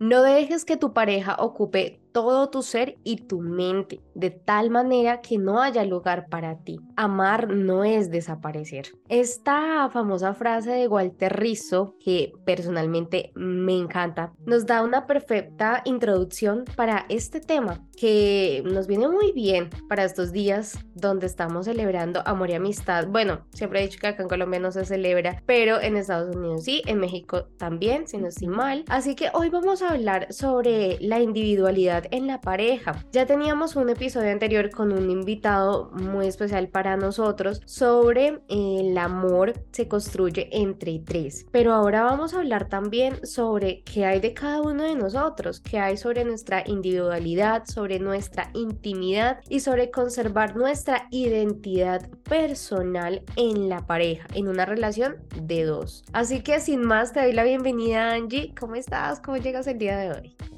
No dejes que tu pareja ocupe todo tu ser y tu mente, de tal manera que no haya lugar para ti. Amar no es desaparecer. Esta famosa frase de Walter Rizzo, que personalmente me encanta, nos da una perfecta introducción para este tema que nos viene muy bien para estos días donde estamos celebrando amor y amistad. Bueno, siempre he dicho que acá en Colombia no se celebra, pero en Estados Unidos sí, en México también, si no estoy mal. Así que hoy vamos a hablar sobre la individualidad en la pareja. Ya teníamos un episodio anterior con un invitado muy especial para nosotros sobre el amor se construye entre tres. Pero ahora vamos a hablar también sobre qué hay de cada uno de nosotros, qué hay sobre nuestra individualidad, sobre nuestra intimidad y sobre conservar nuestra identidad personal en la pareja, en una relación de dos. Así que sin más, te doy la bienvenida Angie. ¿Cómo estás? ¿Cómo llegas el día de hoy?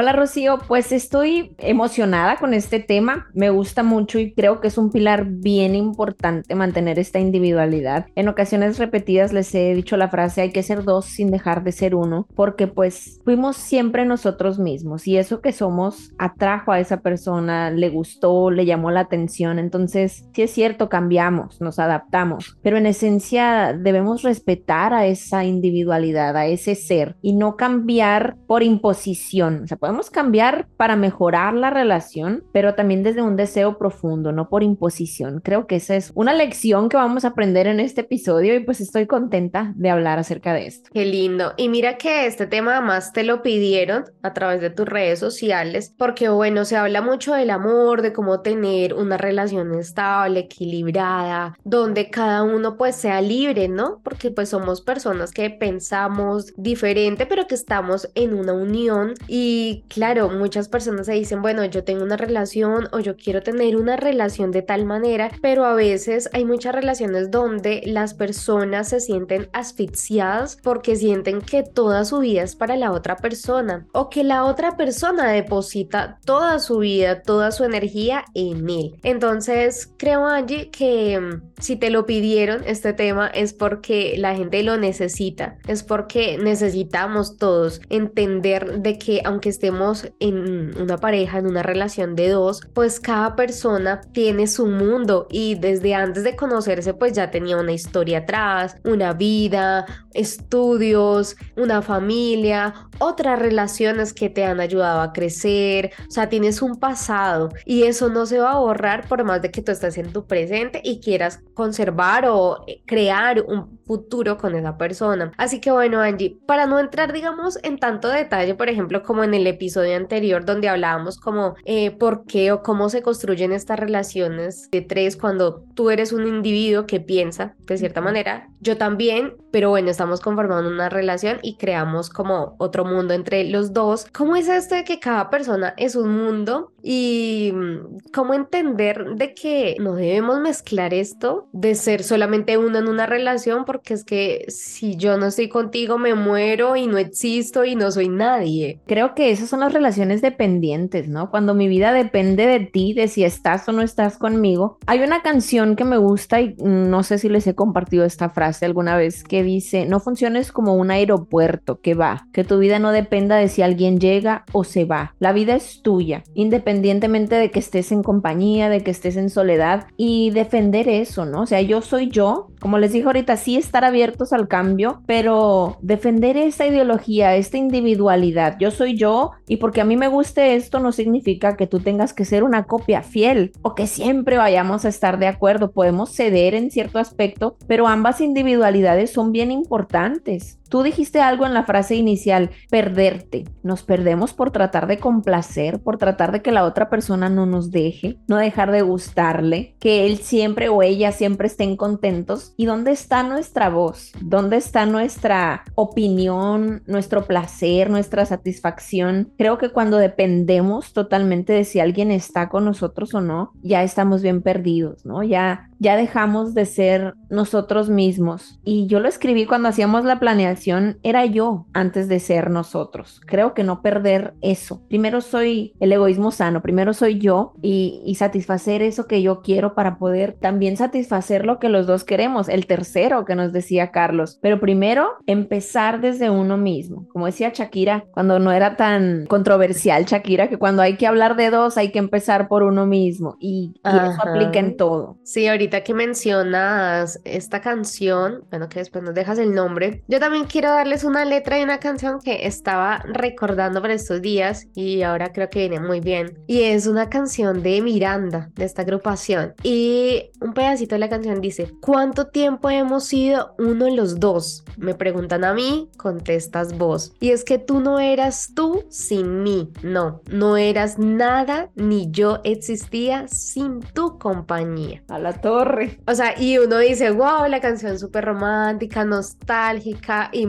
Hola Rocío, pues estoy emocionada con este tema, me gusta mucho y creo que es un pilar bien importante mantener esta individualidad. En ocasiones repetidas les he dicho la frase hay que ser dos sin dejar de ser uno, porque pues fuimos siempre nosotros mismos y eso que somos atrajo a esa persona, le gustó, le llamó la atención, entonces sí es cierto, cambiamos, nos adaptamos, pero en esencia debemos respetar a esa individualidad, a ese ser y no cambiar por imposición. O sea, podemos cambiar para mejorar la relación, pero también desde un deseo profundo, no por imposición. Creo que esa es una lección que vamos a aprender en este episodio y pues estoy contenta de hablar acerca de esto. Qué lindo. Y mira que este tema además te lo pidieron a través de tus redes sociales, porque bueno, se habla mucho del amor, de cómo tener una relación estable, equilibrada, donde cada uno pues sea libre, ¿no? Porque pues somos personas que pensamos diferente, pero que estamos en una unión y claro, muchas personas se dicen, bueno, yo tengo una relación o yo quiero tener una relación de tal manera, pero a veces hay muchas relaciones donde las personas se sienten asfixiadas porque sienten que toda su vida es para la otra persona o que la otra persona deposita toda su vida, toda su energía en él. Entonces, creo, Angie, que mm, si te lo pidieron este tema es porque la gente lo necesita, es porque necesitamos todos entender de que aunque esté en una pareja, en una relación de dos, pues cada persona tiene su mundo y desde antes de conocerse pues ya tenía una historia atrás, una vida, estudios, una familia, otras relaciones que te han ayudado a crecer, o sea, tienes un pasado y eso no se va a borrar por más de que tú estés en tu presente y quieras conservar o eh, crear un futuro con esa persona. Así que bueno, Angie, para no entrar digamos en tanto detalle, por ejemplo, como en el episodio anterior donde hablábamos como eh, por qué o cómo se construyen estas relaciones de tres cuando tú eres un individuo que piensa de cierta manera, yo también, pero bueno, estamos conformando una relación y creamos como otro mundo entre los dos. ¿Cómo es esto de que cada persona es un mundo y mm, cómo entender de que no debemos mezclar esto de ser solamente uno en una relación porque es que si yo no estoy contigo me muero y no existo y no soy nadie. Creo que esas son las relaciones dependientes, ¿no? Cuando mi vida depende de ti, de si estás o no estás conmigo. Hay una canción que me gusta y no sé si les he compartido esta frase alguna vez que dice, no funciones como un aeropuerto que va, que tu vida no dependa de si alguien llega o se va. La vida es tuya, independientemente de que estés en compañía, de que estés en soledad y defender eso, ¿no? O sea, yo soy yo, como les dije ahorita, sí estar abiertos al cambio, pero defender esta ideología, esta individualidad. Yo soy yo y porque a mí me guste esto no significa que tú tengas que ser una copia fiel o que siempre vayamos a estar de acuerdo. Podemos ceder en cierto aspecto, pero ambas individualidades son bien importantes. Tú dijiste algo en la frase inicial, perderte. Nos perdemos por tratar de complacer, por tratar de que la otra persona no nos deje, no dejar de gustarle, que él siempre o ella siempre estén contentos. ¿Y dónde está nuestra voz? ¿Dónde está nuestra opinión, nuestro placer, nuestra satisfacción? Creo que cuando dependemos totalmente de si alguien está con nosotros o no, ya estamos bien perdidos, ¿no? Ya ya dejamos de ser nosotros mismos. Y yo lo escribí cuando hacíamos la planeación, era yo antes de ser nosotros. Creo que no perder eso. Primero soy el egoísmo sano, primero soy yo y, y satisfacer eso que yo quiero para poder también satisfacer lo que los dos queremos, el tercero que nos decía Carlos. Pero primero empezar desde uno mismo. Como decía Shakira, cuando no era tan controversial Shakira, que cuando hay que hablar de dos hay que empezar por uno mismo. Y, y eso aplica en todo. Sí, ahorita que mencionas esta canción, bueno, que después nos dejas el nombre, yo también quiero darles una letra de una canción que estaba recordando por estos días y ahora creo que viene muy bien. Y es una canción de Miranda, de esta agrupación. Y un pedacito de la canción dice, ¿cuánto tiempo hemos sido uno los dos? Me preguntan a mí, contestas vos. Y es que tú no eras tú sin mí, no, no eras nada ni yo existía sin tu compañía. A la torre o sea, y uno dice, wow, la canción súper romántica, nostálgica, y,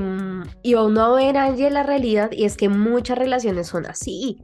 y uno ver allí la realidad, y es que muchas relaciones son así.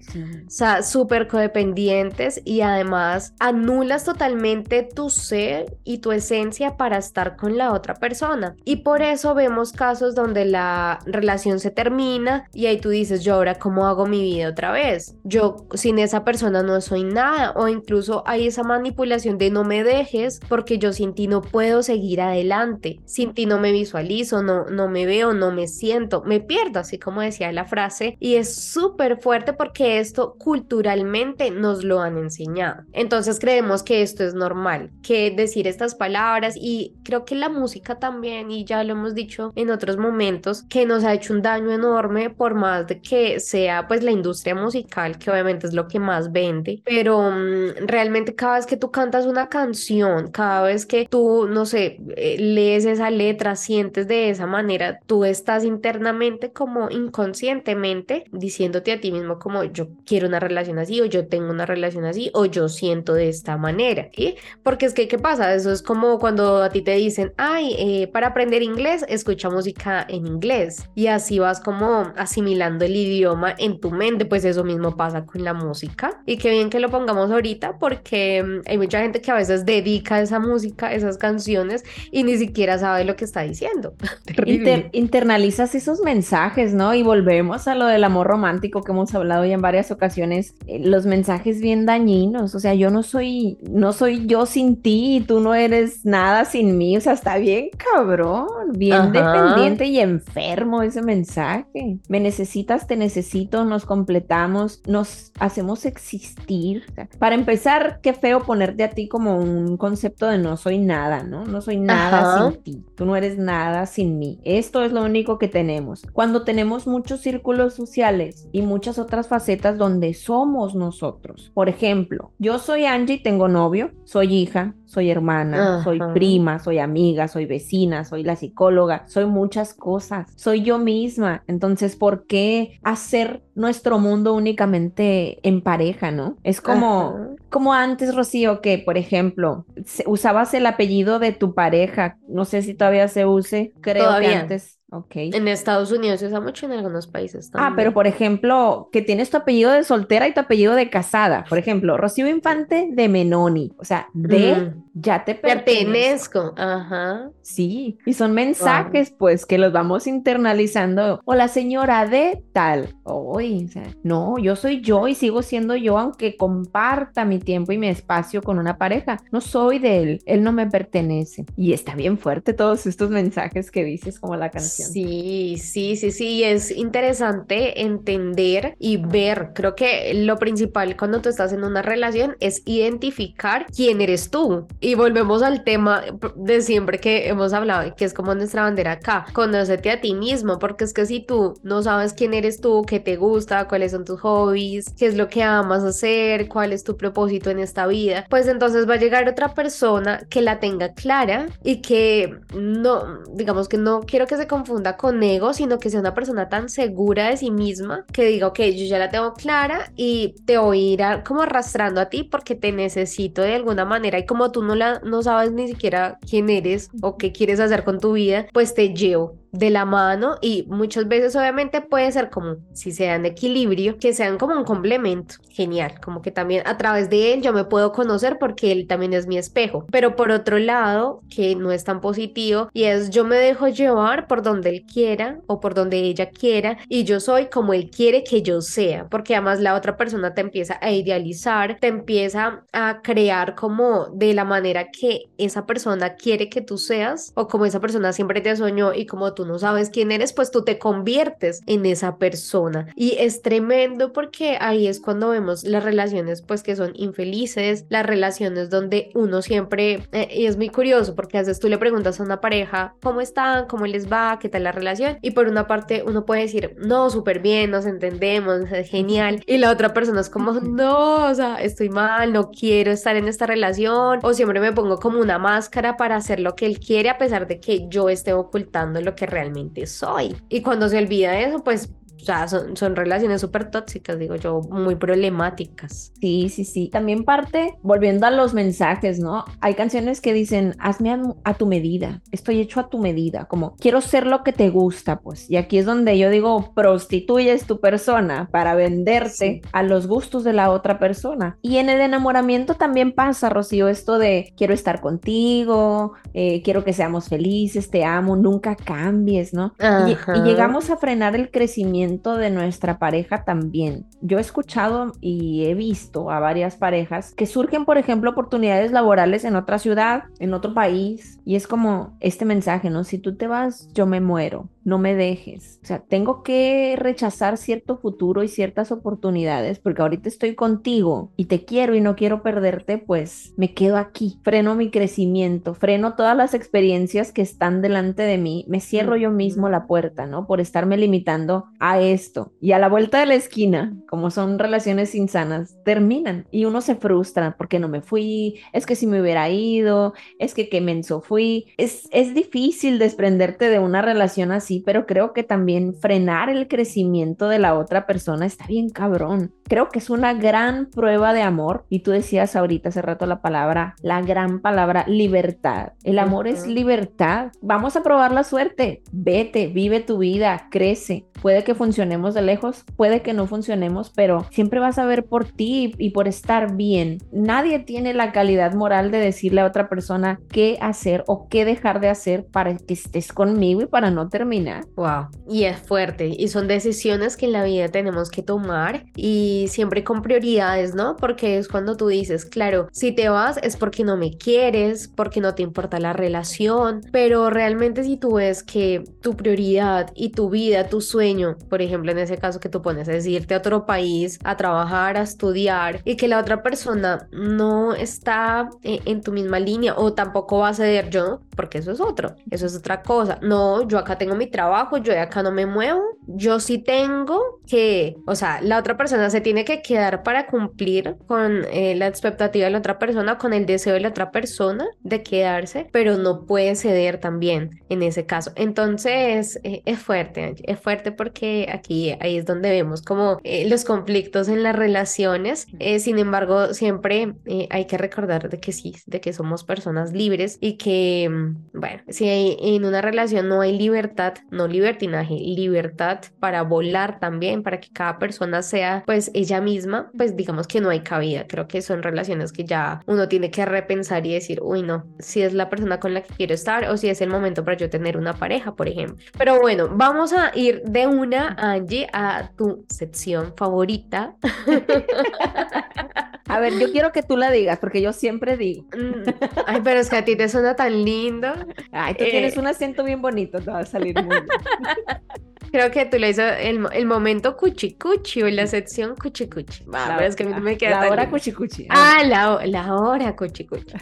O sea, súper codependientes y además anulas totalmente tu ser y tu esencia para estar con la otra persona. Y por eso vemos casos donde la relación se termina y ahí tú dices, yo ahora cómo hago mi vida otra vez. Yo sin esa persona no soy nada. O incluso hay esa manipulación de no me dejes porque yo sin ti no puedo seguir adelante, sin ti no me visualizo, no, no me veo, no me siento, me pierdo, así como decía la frase, y es súper fuerte porque esto culturalmente nos lo han enseñado. Entonces creemos que esto es normal, que decir estas palabras y creo que la música también, y ya lo hemos dicho en otros momentos, que nos ha hecho un daño enorme por más de que sea pues la industria musical, que obviamente es lo que más vende, pero mm, realmente cada vez que tú cantas una canción, cada cada que tú, no sé, eh, lees esa letra, sientes de esa manera, tú estás internamente como inconscientemente diciéndote a ti mismo como yo quiero una relación así o yo tengo una relación así o yo siento de esta manera, ¿sí? Porque es que, ¿qué pasa? Eso es como cuando a ti te dicen, ay, eh, para aprender inglés, escucha música en inglés y así vas como asimilando el idioma en tu mente, pues eso mismo pasa con la música y qué bien que lo pongamos ahorita porque mm, hay mucha gente que a veces dedica esa música, esas canciones y ni siquiera sabe lo que está diciendo. internalizas esos mensajes, ¿no? Y volvemos a lo del amor romántico que hemos hablado ya en varias ocasiones, eh, los mensajes bien dañinos, o sea, yo no soy, no soy yo sin ti y tú no eres nada sin mí, o sea, está bien cabrón, bien dependiente y enfermo ese mensaje. Me necesitas, te necesito, nos completamos, nos hacemos existir. para empezar, qué feo ponerte a ti como un concepto de no soy nada, ¿no? No soy nada sin ti, tú no eres nada sin mí. Esto es lo único que tenemos. Cuando tenemos muchos círculos sociales y muchas otras facetas donde somos nosotros. Por ejemplo, yo soy Angie, tengo novio, soy hija, soy hermana, soy prima, soy amiga, soy vecina, soy la psicóloga, soy muchas cosas, soy yo misma. Entonces, ¿por qué hacer nuestro mundo únicamente en pareja, no? Es como, como antes, Rocío, que, por ejemplo, usabas el apellido de tu pareja. No sé si todavía se use, creo que antes en Estados Unidos se usa mucho en algunos países también. Ah, pero por ejemplo, que tienes tu apellido de soltera y tu apellido de casada. Por ejemplo, Rocío Infante de Menoni. O sea, de ya te pertenezco. Ajá. Sí, y son mensajes pues que los vamos internalizando. O la señora de tal. Hoy, o sea, no, yo soy yo y sigo siendo yo aunque comparta mi tiempo y mi espacio con una pareja. No soy de él, él no me pertenece. Y está bien fuerte todos estos mensajes que dices como la canción. Sí, sí, sí, sí, es interesante entender y ver, creo que lo principal cuando tú estás en una relación es identificar quién eres tú. Y volvemos al tema de siempre que hemos hablado, que es como nuestra bandera acá, conócete a ti mismo, porque es que si tú no sabes quién eres tú, qué te gusta, cuáles son tus hobbies, qué es lo que amas hacer, cuál es tu propósito en esta vida, pues entonces va a llegar otra persona que la tenga clara y que no, digamos que no quiero que se confunda con ego, sino que sea una persona tan segura de sí misma que diga, ok, yo ya la tengo clara y te voy a ir como arrastrando a ti porque te necesito de alguna manera. Y como tú no, la, no sabes ni siquiera quién eres o qué quieres hacer con tu vida, pues te llevo de la mano y muchas veces obviamente puede ser como si se dan equilibrio, que sean como un complemento, genial, como que también a través de él yo me puedo conocer porque él también es mi espejo, pero por otro lado, que no es tan positivo y es yo me dejo llevar por donde él quiera o por donde ella quiera y yo soy como él quiere que yo sea, porque además la otra persona te empieza a idealizar, te empieza a crear como de la manera que esa persona quiere que tú seas o como esa persona siempre te soñó y como tú no sabes quién eres, pues tú te conviertes en esa persona. Y es tremendo porque ahí es cuando vemos las relaciones pues que son infelices, las relaciones donde uno siempre, eh, y es muy curioso porque a veces tú le preguntas a una pareja cómo están, cómo les va, qué tal la relación, y por una parte uno puede decir, no, súper bien, nos entendemos, es genial, y la otra persona es como, no, o sea, estoy mal, no quiero estar en esta relación, o siempre me pongo como una máscara para hacer lo que él quiere a pesar de que yo esté ocultando lo que realmente soy. Y cuando se olvida eso, pues sea, son, son relaciones súper tóxicas, digo yo, muy problemáticas. Sí, sí, sí. También parte, volviendo a los mensajes, ¿no? Hay canciones que dicen, hazme a, tu medida, estoy hecho a tu medida, como quiero ser lo que te gusta, pues. Y aquí es donde yo digo, prostituyes tu persona para venderte a los gustos de la otra persona. Y en el enamoramiento también pasa, Rocío, esto de quiero estar contigo, eh, quiero que seamos felices, te amo, nunca cambies, ¿no? Y, y llegamos a frenar el crecimiento de nuestra pareja también. Yo he escuchado y he visto a varias parejas que surgen, por ejemplo, oportunidades laborales en otra ciudad, en otro país, y es como este mensaje, ¿no? Si tú te vas, yo me muero no me dejes. O sea, tengo que rechazar cierto futuro y ciertas oportunidades porque ahorita estoy contigo y te quiero y no quiero perderte, pues me quedo aquí, freno mi crecimiento, freno todas las experiencias que están delante de mí, me cierro yo mismo la puerta, ¿no? Por estarme limitando a esto. Y a la vuelta de la esquina, como son relaciones insanas, terminan y uno se frustra porque no me fui, es que si me hubiera ido, es que qué menso fui. Es, es difícil desprenderte de una relación así pero creo que también frenar el crecimiento de la otra persona está bien cabrón. Creo que es una gran prueba de amor. Y tú decías ahorita hace rato la palabra, la gran palabra libertad. El amor es libertad. Vamos a probar la suerte. Vete, vive tu vida, crece. Puede que funcionemos de lejos, puede que no funcionemos, pero siempre vas a ver por ti y por estar bien. Nadie tiene la calidad moral de decirle a otra persona qué hacer o qué dejar de hacer para que estés conmigo y para no terminar Wow. Y es fuerte. Y son decisiones que en la vida tenemos que tomar y siempre con prioridades, ¿no? Porque es cuando tú dices, claro, si te vas es porque no me quieres, porque no te importa la relación, pero realmente si tú ves que tu prioridad y tu vida, tu sueño, por ejemplo, en ese caso que tú pones, es irte a otro país a trabajar, a estudiar y que la otra persona no está eh, en tu misma línea o tampoco va a ceder yo, porque eso es otro, eso es otra cosa. No, yo acá tengo mi trabajo, yo de acá no me muevo, yo sí tengo que, o sea, la otra persona se tiene que quedar para cumplir con eh, la expectativa de la otra persona, con el deseo de la otra persona de quedarse, pero no puede ceder también en ese caso. Entonces, eh, es fuerte, es fuerte porque aquí ahí es donde vemos como eh, los conflictos en las relaciones. sin embargo, siempre hay que recordar de que sí, de que somos personas libres y que, mm, bueno, si en una relación no hay libertad, no libertinaje, libertad para volar también, para que cada persona sea pues ella misma, pues digamos que no hay cabida. Creo que son relaciones que ya uno tiene que repensar y decir, uy, no, si es la persona con la que quiero estar o si es el momento para yo tener una pareja, por ejemplo. Pero bueno, vamos a ir de una, Angie, a tu sección favorita. A ver, yo quiero que tú la digas, porque yo siempre digo. Mm, ay, pero es que a ti te suena tan lindo. Ay, tú tienes eh, un acento bien bonito, te va a salir Creo que tú le hizo el, el momento cuchicuchi o la sección cuchicuchi. Va, pero es que a mí no me queda La hora cuchicuchi. Ah, la, la hora cuchicuchi.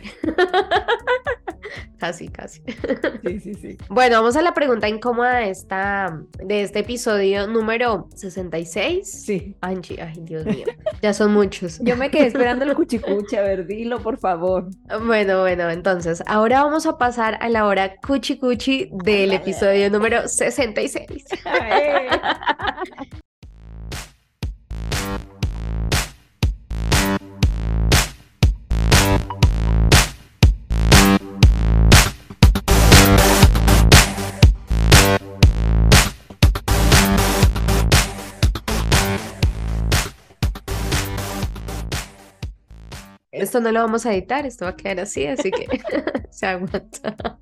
casi, casi. Sí, sí, sí. Bueno, vamos a la pregunta incómoda de, esta, de este episodio número 66. Sí. Angie, ay, Dios mío. Ya son muchos. Yo me quedé esperando el cuchicuchi. A ver, dilo, por favor. Bueno, bueno, entonces, ahora vamos a pasar a la hora cuchicuchi del episodio número 66. Esto no lo vamos a editar, esto va a quedar así, así que se aguanta.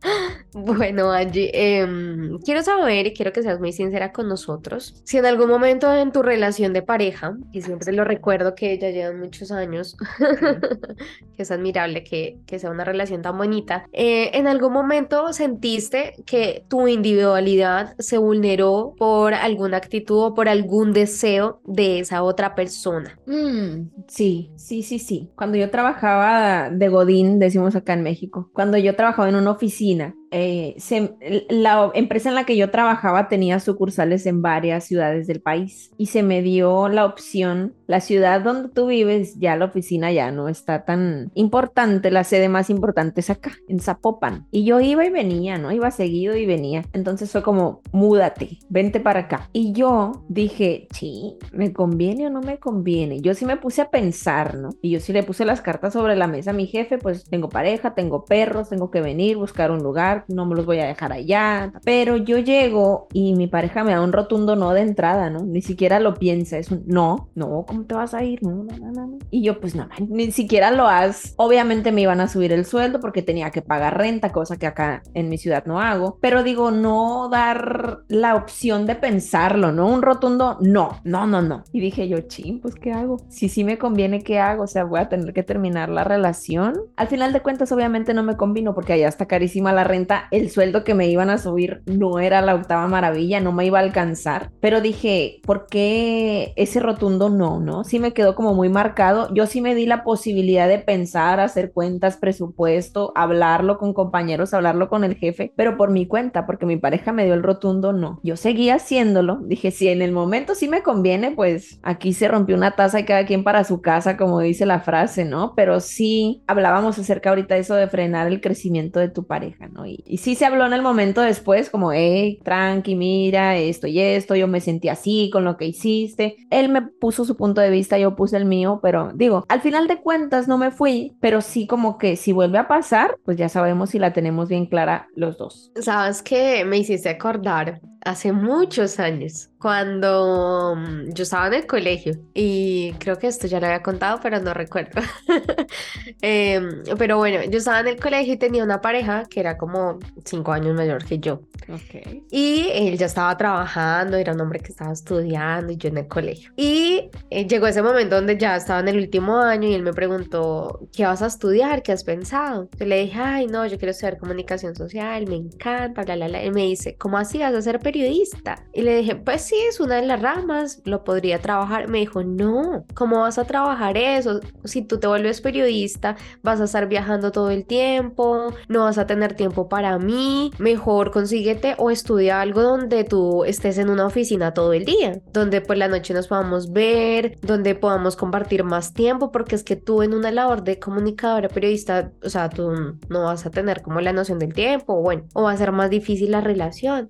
Bueno, Angie, em, quiero saber y quiero que seas muy sincera con nosotros. Si en algún momento en tu relación de pareja, y siempre lo recuerdo que ya llevan muchos años, que es admirable que, que, sea una relación tan bonita, eh, en algún momento sentiste que tu individualidad se vulneró por alguna actitud o por algún deseo de esa otra persona. Mm, sí, sí, sí, sí. Cuando yo trabajaba de Godín, decimos acá en México, cuando yo trabajaba en una oficina, eh, la empresa en la que yo trabajaba tenía sucursales en varias ciudades del país y se me dio la opción, la ciudad donde tú vives, ya la oficina ya no está tan importante, la sede más importante es acá, en Zapopan. Y yo iba y venía, ¿no? Iba seguido y venía. Entonces fue como, múdate, vente para acá. Y yo dije, sí, ¿me conviene o no me conviene? Yo sí me puse a pensar, ¿no? Y yo sí le puse las cartas sobre la mesa a mi jefe, pues tengo pareja, tengo perros, tengo que venir, buscar un lugar no me los voy a dejar allá. Pero yo llego y mi pareja me da un rotundo no de entrada, ¿no? Ni siquiera lo piensa, es un no, no, ¿cómo te vas a ir? Y yo, pues no, ni siquiera lo has. Obviamente me iban a subir el sueldo porque tenía que pagar renta, cosa que acá en mi ciudad no hago. Pero digo, no dar la opción de pensarlo, ¿no? Un rotundo no, no, no, no. Y dije yo, ching, pues ¿qué hago? Si sí me conviene, ¿qué hago? O sea, voy a tener que terminar la relación. Al final de cuentas, obviamente no me convino porque allá está carísima la renta el sueldo que me iban a subir no era la octava maravilla, no me iba a alcanzar, pero dije, ¿por qué ese rotundo no, no? Sí me quedó como muy marcado. Yo sí me di la posibilidad de pensar, hacer cuentas, presupuesto, hablarlo con compañeros, hablarlo con el jefe, pero por mi cuenta, porque mi pareja me dio el rotundo no. Yo seguí haciéndolo, dije, si en el momento sí me conviene, pues aquí se rompió una taza y cada quien para su casa, como dice la frase, ¿no? Pero sí hablábamos acerca ahorita de eso de frenar el crecimiento de tu pareja, ¿no? Y, sí se habló en el momento después, como, hey, tranqui, mira, esto y esto, yo me sentí así con lo que hiciste. Él me puso su punto de vista, yo puse el mío, pero digo, al final de cuentas no me fui, pero sí como que si vuelve a pasar, pues ya sabemos si la tenemos bien clara los dos. Sabes que me hiciste acordar hace muchos años, cuando mm, yo estaba en el colegio, y creo que esto ya lo había contado, pero no recuerdo. Em, pero bueno, yo estaba en el colegio y tenía una pareja que era como cinco años mayor que yo. Okay. Y él ya estaba trabajando, era un hombre que estaba estudiando y yo en el colegio. Y eh, llegó ese momento donde ya estaba en el último año y él me preguntó, ¿qué vas a estudiar? ¿Qué has pensado? Yo le dije, ay, no, yo quiero estudiar comunicación social, me encanta, bla, bla, bla. Y me dice, ¿cómo así vas a ser periodista? Y le dije, pues sí, es una de las ramas, lo podría trabajar. Me dijo, no, ¿cómo vas a trabajar eso? Si tú te vuelves periodista, vas a estar viajando todo el tiempo, no vas a tener tiempo para mí, mejor consíguete o estudia algo donde tú estés en una oficina todo el día, donde por la noche nos podamos ver, donde podamos compartir más tiempo, porque es que tú en una labor de comunicadora periodista, o sea, tú no vas a tener como la noción del tiempo, bueno, o va a ser más difícil la relación.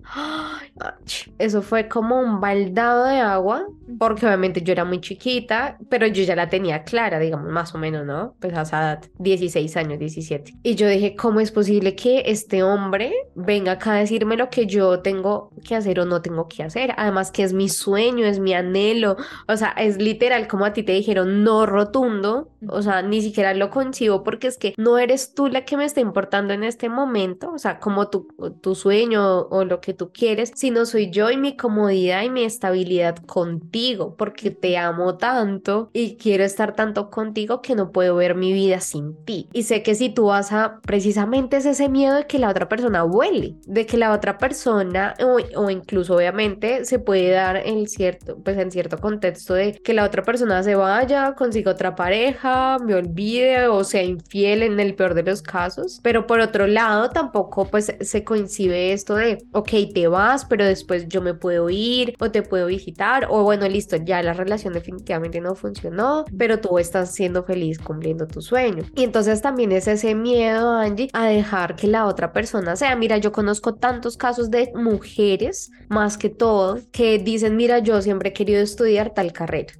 Eso fue como un baldado de agua, porque obviamente yo era muy chiquita, pero yo ya la tenía clara, digamos, más o menos, ¿no? Pues a esa edad, 16 años, 17. Y yo dije, ¿cómo es posible que este hombre venga acá a decirme lo que yo tengo que hacer o no tengo que hacer? Además que es mi sueño, es mi anhelo, o sea, es literal como a ti te dijeron, no rotundo, o sea, ni siquiera lo concibo porque es que no eres tú la que me está importando en este momento, o sea, como tu, tu sueño o lo que tú quieres, sino soy yo y mi comodidad y mi estabilidad contigo, porque te amo tanto y quiero estar tanto contigo que no puedo ver mi vida sin ti. Y sé que si tú vas a, precisamente es ese miedo de que la otra persona huele, de que la otra persona, o, o incluso obviamente se puede dar en cierto, pues en cierto contexto de que la otra persona se vaya, consiga otra pareja, me olvide o sea infiel en el peor de los casos, pero por otro lado tampoco pues se coincide esto de, ok, te vas, pero después yo me puedo ir o te puedo visitar o bueno, listo, ya la relación definitivamente no funcionó, pero tú estás siendo feliz cumpliendo tu sueño. Y entonces también es ese miedo, Angie, a dejar que la otra persona sea. Mira, yo conozco tantos casos de mujeres, más que todo, que dicen, mira, yo siempre he querido estudiar tal carrera.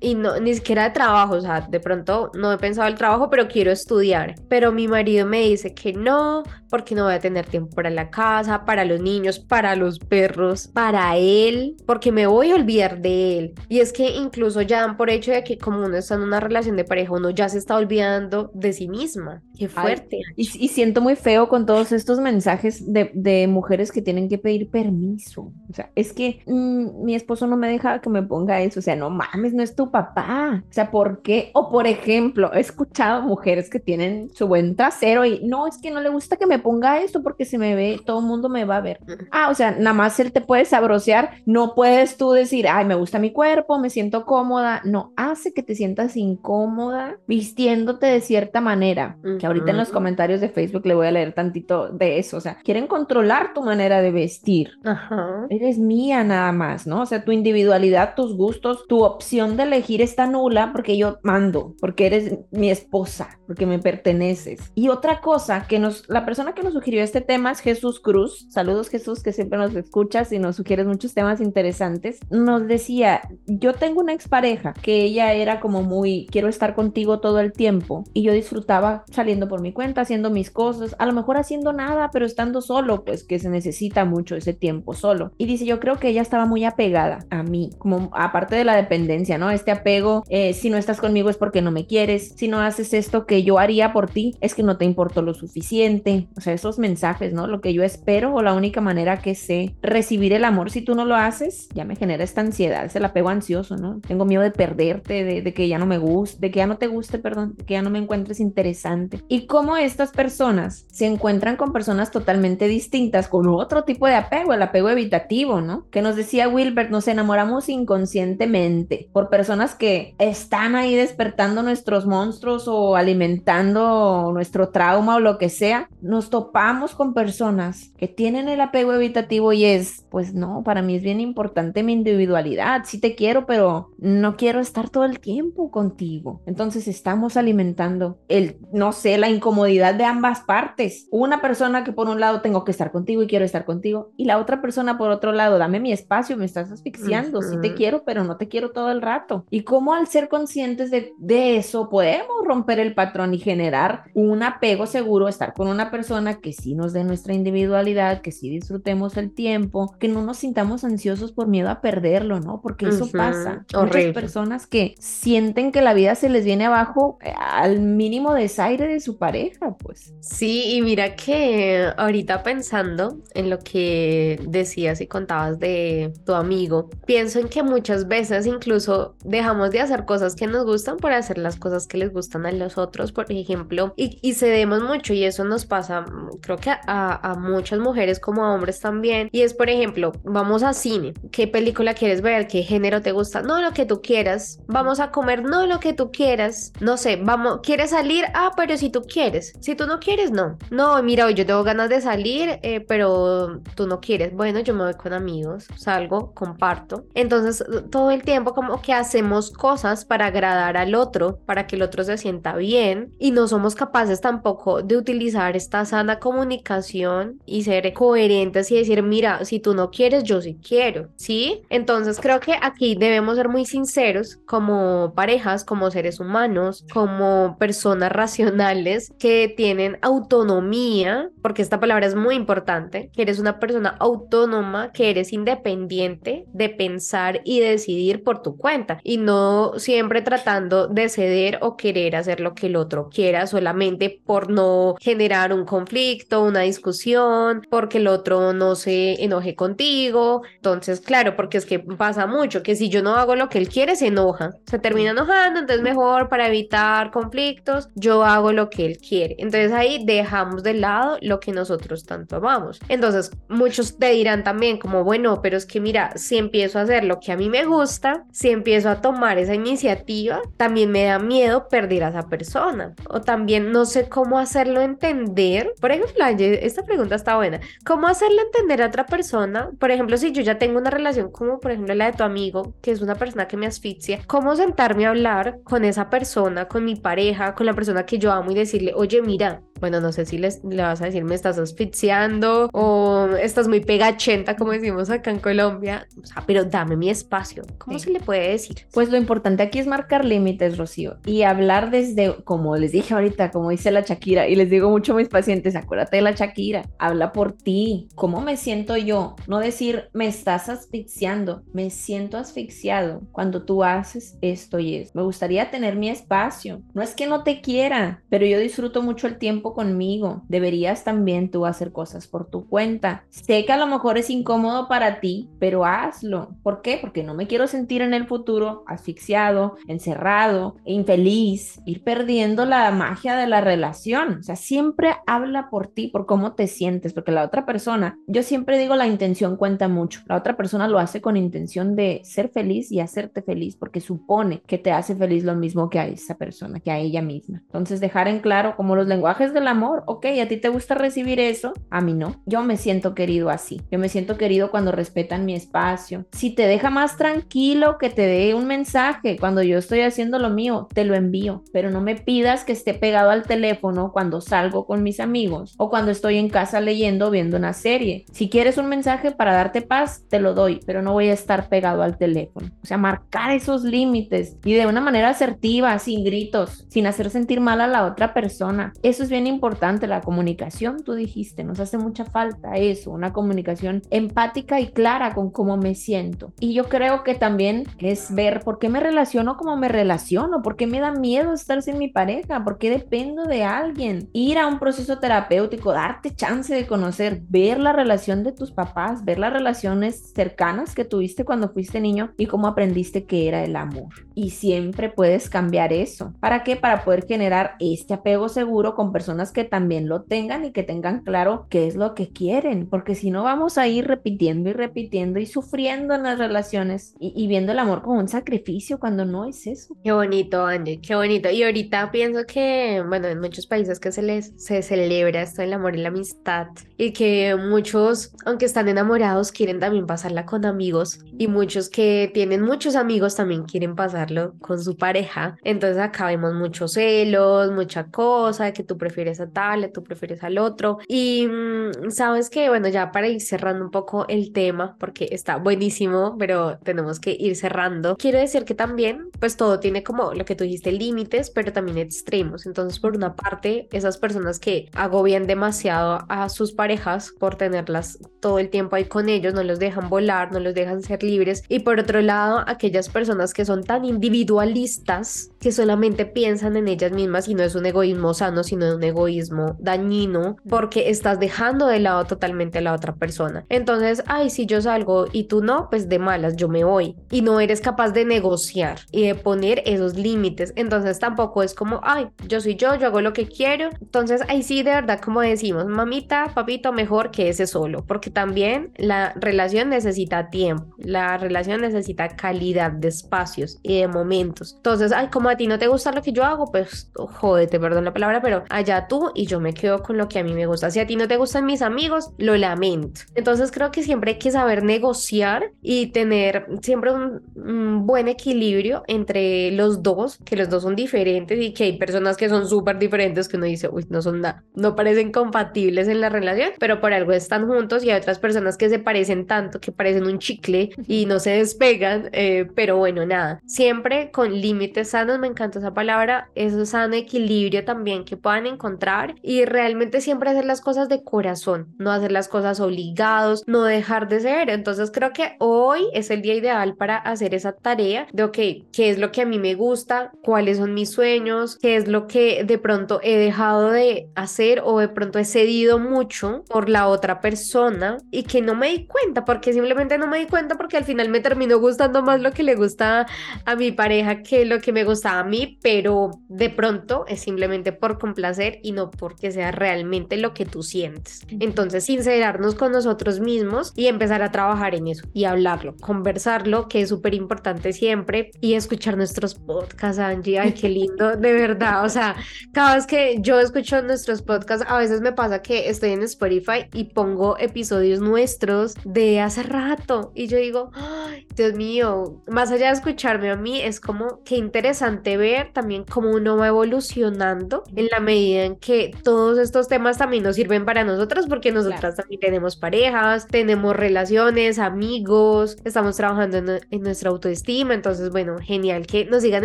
Y no, ni siquiera de trabajo, o sea, de pronto no he pensado el trabajo, pero quiero estudiar. Pero mi marido me dice que no, porque no voy a tener tiempo para la casa, para los niños, para los perros, para él, porque me voy a olvidar de él. Y es que incluso ya dan por hecho de que como uno está en una relación de pareja, uno ya se está olvidando de sí misma. Qué fuerte. y, siento muy feo con todos estos mensajes de, de, mujeres que tienen que pedir permiso. O sea, es que mm, mi esposo no me deja que me ponga eso. O sea, no mames, no es tu papá. O sea, ¿por qué? O por ejemplo, he escuchado mujeres que tienen su buen trasero y no, es que no le gusta que me ponga esto porque se me ve, todo el mundo me va a ver. Ah, o sea, nada más él te puede sabrosear, no puedes tú decir, ay, me gusta mi cuerpo, me siento cómoda. No, hace que te sientas incómoda vistiéndote de cierta manera. Que ahorita en los comentarios de Facebook le voy a leer tantito de eso. O sea, quieren controlar tu manera de vestir. Ajá. Eres mía nada más, ¿no? O sea, tu individualidad, tus gustos, tu opción de elegir está nula porque yo mando, porque eres mi esposa, porque me perteneces. Y otra cosa que nos, la persona que nos sugirió este tema es Jesús Cruz. Saludos Jesús, que siempre nos escuchas y nos sugieres muchos temas interesantes. Nos decía, yo tengo una expareja que ella era como muy, quiero estar contigo todo el tiempo y yo disfrutaba saliendo por mi cuenta, haciendo mis cosas, a lo mejor haciendo nada, pero estando solo, pues que se necesita mucho ese tiempo solo. Y dice, yo creo que ella estaba muy apegada a mí, como aparte de la dependencia, ¿no? Este apego, eh, si no estás conmigo es porque no me quieres, si no haces esto que yo haría por ti, es que no te importó lo suficiente. O sea, esos mensajes, ¿no? Lo que yo espero o la única manera que sé recibir el amor si tú no lo haces, ya me genera esta ansiedad, es el apego ansioso, ¿no? Tengo miedo de perderte, de, de que ya no me guste, de que ya no te guste, perdón, de que ya no me encuentres interesante. Y cómo estas personas se encuentran con personas totalmente distintas, con otro tipo de apego, el apego evitativo, ¿no? Que nos decía Wilbert, nos enamoramos inconscientemente por personas que están ahí despertando nuestros monstruos o alimentando nuestro trauma o lo que sea. Nos topamos con personas que tienen el apego evitativo y es, pues no, para mí es bien importante mi individualidad. Sí te quiero, pero no quiero estar todo el tiempo contigo. Entonces estamos alimentando el, no sé, la incomodidad de ambas partes. Una persona que por un lado tengo que estar contigo y quiero estar contigo y la otra persona por otro lado, dame mi espacio, me estás asfixiando. Sí te quiero, pero no te quiero todo el rato. Y cómo al ser conscientes de, de eso podemos romper el patrón y generar un apego seguro, estar con una persona que sí nos dé nuestra individualidad, que sí disfrutemos el tiempo, que no nos sintamos ansiosos por miedo a perderlo, ¿no? Porque eso pasa. Muchas personas que sienten que la vida se les viene abajo eh, al mínimo desaire de su pareja, pues. Sí, y mira que ahorita pensando en lo que decías y contabas de tu amigo, pienso en que muchas veces incluso dejamos de hacer cosas que nos gustan por hacer las cosas que les gustan a los otros, por ejemplo, y, y cedemos mucho y eso nos pasa, creo que a, a muchas mujeres como a hombres también, y es por ejemplo, vamos a cine, ¿qué película quieres ver? ¿Qué género te gusta? No, lo que tú quieras, vamos a comer, no, lo que tú quieras, no sé, vamos, ¿quieres salir? Ah, pero si tú quieres, si tú no quieres, no, no, mira, hoy yo tengo ganas de salir, eh, pero tú no quieres, bueno, yo me voy con amigos, salgo, comparto, entonces todo el tiempo como que hacemos cosas para agradar al otro, para que el otro se sienta bien y no somos capaces tampoco de utilizar esta sana comunicación y ser coherentes y decir, mira, si tú no quieres, yo sí quiero, ¿sí? Entonces creo que aquí debemos ser muy sinceros como parejas, como seres humanos, como personas racionales que tienen autonomía, porque esta palabra es muy importante, que eres una persona autónoma, que eres independiente de pensar y decidir por tu cuenta. Y y no siempre tratando de ceder o querer hacer lo que el otro quiera solamente por no generar un conflicto, una discusión, porque el otro no se enoje contigo. Entonces, claro, porque es que pasa mucho que si yo no hago lo que él quiere, se enoja, se termina enojando, entonces mejor para evitar conflictos, yo hago lo que él quiere. Entonces ahí dejamos de lado lo que nosotros tanto amamos. Entonces, muchos te dirán también como, bueno, pero es que mira, si empiezo a hacer lo que a mí me gusta, si empiezo a tomar esa iniciativa, también me da miedo perder a esa persona. O también no sé cómo hacerlo entender. Por ejemplo, esta pregunta está buena. ¿Cómo hacerle entender a otra persona? Por ejemplo, si yo ya tengo una relación como por ejemplo la de tu amigo, que es una persona que me asfixia, ¿cómo sentarme a hablar con esa persona, con mi pareja, con la persona que yo amo y decirle, oye, mira, bueno, no sé si les, le vas a decir me estás asfixiando o estás muy pegachenta, como decimos acá en Colombia, o sea, pero dame mi espacio. ¿Cómo se le puede decir? Pues lo importante aquí es marcar límites, Rocío, y hablar desde, como les dije ahorita, como dice la Shakira, y les digo mucho a mis pacientes, acuérdate de la Shakira, habla por ti, ¿cómo me siento yo? No decir me estás asfixiando, me siento asfixiado cuando tú haces esto y eso. Me gustaría tener mi espacio. No es que no te quiera, pero yo disfruto mucho el tiempo conmigo. Deberías también tú hacer cosas por tu cuenta. Sé que a lo mejor es incómodo para ti, pero hazlo. ¿Por qué? Porque no me quiero sentir en el futuro asfixiado, encerrado, infeliz, ir perdiendo la magia de la relación. O sea, siempre habla por ti, por cómo te sientes, porque la otra persona, yo siempre digo la intención cuenta mucho. La otra persona lo hace con intención de ser feliz y hacerte feliz porque supone que te hace feliz lo mismo que a esa persona, que a ella misma. Entonces, dejar en claro como los lenguajes del amor. Ok, a ti te gusta recibir eso, a mí no. Yo me siento querido así. Yo me siento querido cuando respetan mi espacio. Si te deja más tranquilo que te dé un mensaje cuando yo estoy haciendo lo mío, te lo envío. Pero no me pidas que esté pegado al teléfono cuando salgo con mis amigos o cuando estoy en casa leyendo o viendo una serie. Si quieres un mensaje para darte paz, te lo doy, pero no voy a estar pegado al teléfono. O sea, marcar esos límites y de una manera asertiva, sin gritos, sin hacer sentir mal a la otra persona. Eso es bien importante la comunicación, tú dijiste, nos hace mucha falta eso, una comunicación empática y clara con cómo me siento. Y yo creo que también es ver por qué me relaciono como me relaciono, por qué me da miedo estar sin mi pareja, por qué dependo de alguien, ir a un proceso terapéutico, darte chance de conocer, ver la relación de tus papás, ver las relaciones cercanas que tuviste cuando fuiste niño y cómo aprendiste que era el amor. Y siempre puedes cambiar eso. ¿Para qué? Para poder generar este apego seguro con personas que también lo tengan y que tengan claro qué es lo que quieren, porque si no vamos a ir repitiendo y repitiendo y sufriendo en las relaciones y, viendo el amor como un sacrificio cuando no es eso. Qué bonito, Angie, qué bonito. Y ahorita pienso que, bueno, en muchos países que se les se celebra esto del amor y la amistad y que muchos, aunque están enamorados, quieren también pasarla con amigos y muchos que tienen muchos amigos también quieren pasarlo con su pareja. Entonces acá vemos muchos celos, mucha cosa, que tú prefieres a tal, tú prefieres al otro. Y mm, sabes que, bueno, ya para ir cerrando un poco el tema, porque está buenísimo, pero tenemos que ir cerrando. Quiero decir que también, pues todo tiene como lo que tú dijiste, límites, pero también extremos. Entonces, por una parte, esas personas que agobian demasiado a sus parejas por tenerlas todo el tiempo ahí con ellos, no los dejan volar, no los dejan ser libres. Y por otro lado, aquellas personas que son tan individualistas que solamente piensan en ellas mismas y no es un egoísmo sano, sino un egoísmo dañino porque estás dejando de lado totalmente a la otra persona. Entonces, ay, si yo salgo y tú no, pues de malas, yo me voy. Y no eres capaz de negociar y de poner esos límites. Entonces tampoco es como, ay, yo soy yo, yo hago lo que quiero. Entonces, ahí sí, de verdad, como decimos, mamita, papito, mejor que ese solo, porque también la relación necesita tiempo, la relación necesita calidad de espacios y de momentos. Entonces, ay, como a ti no te gusta lo que yo hago, pues jódete, perdón la palabra, pero allá tú y yo me quedo con lo que a mí me gusta. Si a ti no te gustan mis amigos, lo lamento. Entonces creo que siempre hay que saber negociar y tener siempre un, buen equilibrio entre los dos, que los dos son diferentes y que hay personas que son súper diferentes que uno dice, uy, no son nada, no parecen compatibles en la relación, pero por algo están juntos y hay otras personas que se parecen tanto, que parecen un chicle y no se despegan, eh, pero bueno, nada, siempre con límites sanos, me encanta esa palabra, eso sano equilibrio también que puedan encontrar y realmente siempre hacer las cosas de corazón, no hacer las cosas obligados, no dejar de ser. Entonces creo que hoy es el día ideal para hacer esa tarea de, ok, ¿qué es lo que a mí me gusta? ¿Cuáles son mis sueños? ¿Qué es lo que de pronto he dejado de hacer o de pronto he cedido mucho por la otra persona y que no me di cuenta? Porque simplemente no me di cuenta porque al final me terminó gustando más lo que le gusta a mi pareja que lo que me gustaba a mí, pero de pronto es simplemente por complacer y no porque sea realmente lo que tú sientes. Entonces, sincerarnos con nosotros mismos y empezar a trabajar en eso y hablarlo, conversarlo, que es súper importante siempre, y escuchar nuestros podcasts, Angie. Ay, qué lindo, de verdad. O sea, cada vez que yo escucho nuestros podcasts, a veces me pasa que estoy en Spotify y pongo episodios nuestros de hace rato y yo digo, ay, Dios mío, más allá de escucharme a mí, es como que interesante ver también cómo uno va evolucionando en la medida en que todos estos temas también nos sirven para nosotros porque nosotras también tenemos parejas, tenemos relaciones, amigos, estamos trabajando en, en nuestra autoestima, entonces bueno, genial que nos sigan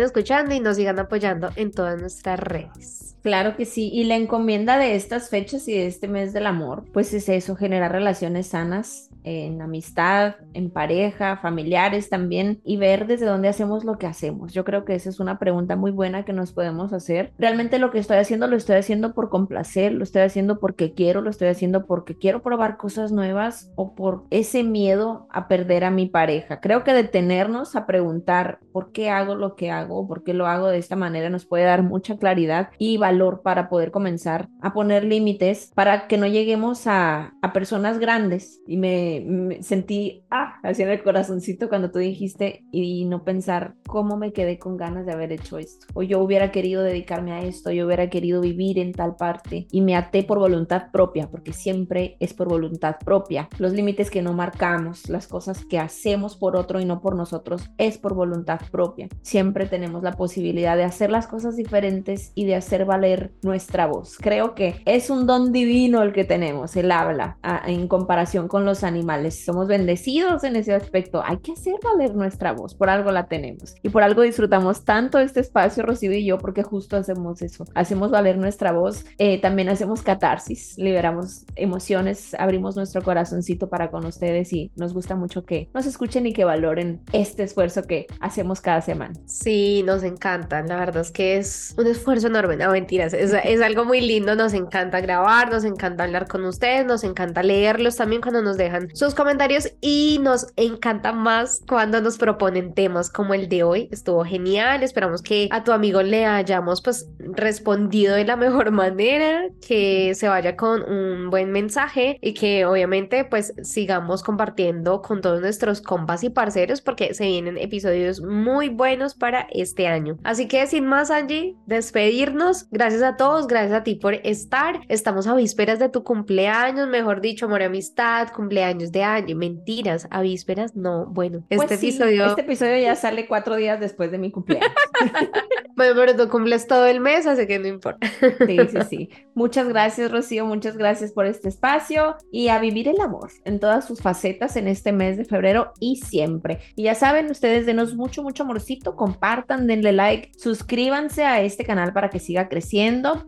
escuchando y nos sigan apoyando en todas nuestras redes. Claro que sí, y la encomienda de estas fechas y de este mes del amor, pues es eso, generar relaciones sanas en amistad, en pareja, familiares también, y ver desde dónde hacemos lo que hacemos. Yo creo que esa es una pregunta muy buena que nos podemos hacer. Realmente lo que estoy haciendo lo estoy haciendo por complacer, lo estoy haciendo porque quiero, lo estoy haciendo porque quiero probar cosas nuevas o por ese miedo a perder a mi pareja. Creo que detenernos a preguntar por qué hago lo que hago, por qué lo hago de esta manera nos puede dar mucha claridad y valor para poder comenzar a poner límites para que no lleguemos a, a personas grandes. Y me, sentí, ah, así en el corazoncito cuando tú dijiste y no pensar cómo me quedé con ganas de haber hecho esto. O yo hubiera querido dedicarme a esto, yo hubiera querido vivir en tal parte y me até por voluntad propia, porque siempre es por voluntad propia. Los límites que no marcamos, las cosas que hacemos por otro y no por nosotros, es por voluntad propia. Siempre tenemos la posibilidad de hacer las cosas diferentes y de hacer valer nuestra voz. Creo que es un don divino el que tenemos, el habla, en comparación con los animales. Somos bendecidos en ese aspecto. Hay que hacer valer nuestra voz, por algo la tenemos. Y por algo disfrutamos tanto este espacio, Rocío y yo, porque justo hacemos eso. Hacemos valer nuestra voz. Eh, también hacemos catarsis, liberamos emociones, abrimos nuestro corazoncito para con ustedes y nos gusta mucho que nos escuchen y que valoren este esfuerzo que hacemos cada semana. Sí, nos encanta. La verdad es que es un esfuerzo enorme. No, mentiras. Es, es algo muy lindo. Nos encanta grabar, nos encanta hablar con ustedes, nos encanta leerlos también cuando nos dejan sus comentarios y nos encanta más cuando nos proponen temas como el de hoy. Estuvo genial. Esperamos que a tu amigo le hayamos pues respondido de la mejor manera, que se vaya con un buen mensaje y que obviamente pues sigamos compartiendo con todos nuestros compas y parceros porque se vienen episodios muy buenos para este año. Así que sin más Angie, despedirnos. Gracias a todos, gracias a ti por estar. Estamos a vísperas de tu cumpleaños, mejor dicho, amor y amistad, cumpleaños de Angie. Mentiras, a vísperas, no. Bueno, pues este sí, episodio. Este episodio ya sale cuatro días después de mi cumpleaños. bueno, pero tú cumples todo el mes, así que no importa. sí, sí, sí. Muchas gracias, Rocío. Muchas gracias por este espacio y a vivir el amor en todas sus facetas en este mes de febrero y siempre. Y ya saben, ustedes denos mucho, mucho amorcito, compartan, denle like, suscríbanse a este canal para que siga creciendo.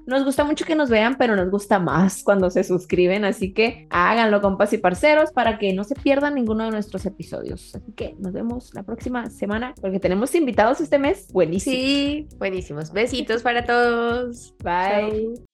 Nos gusta mucho que nos vean, pero nos gusta más cuando se suscriben, así que háganlo, compas y parceros, para que no se pierdan ninguno de nuestros episodios. Así que nos vemos la próxima semana, porque tenemos invitados este mes. Buenísimo. Sí, buenísimos. Besitos para todos. Bye.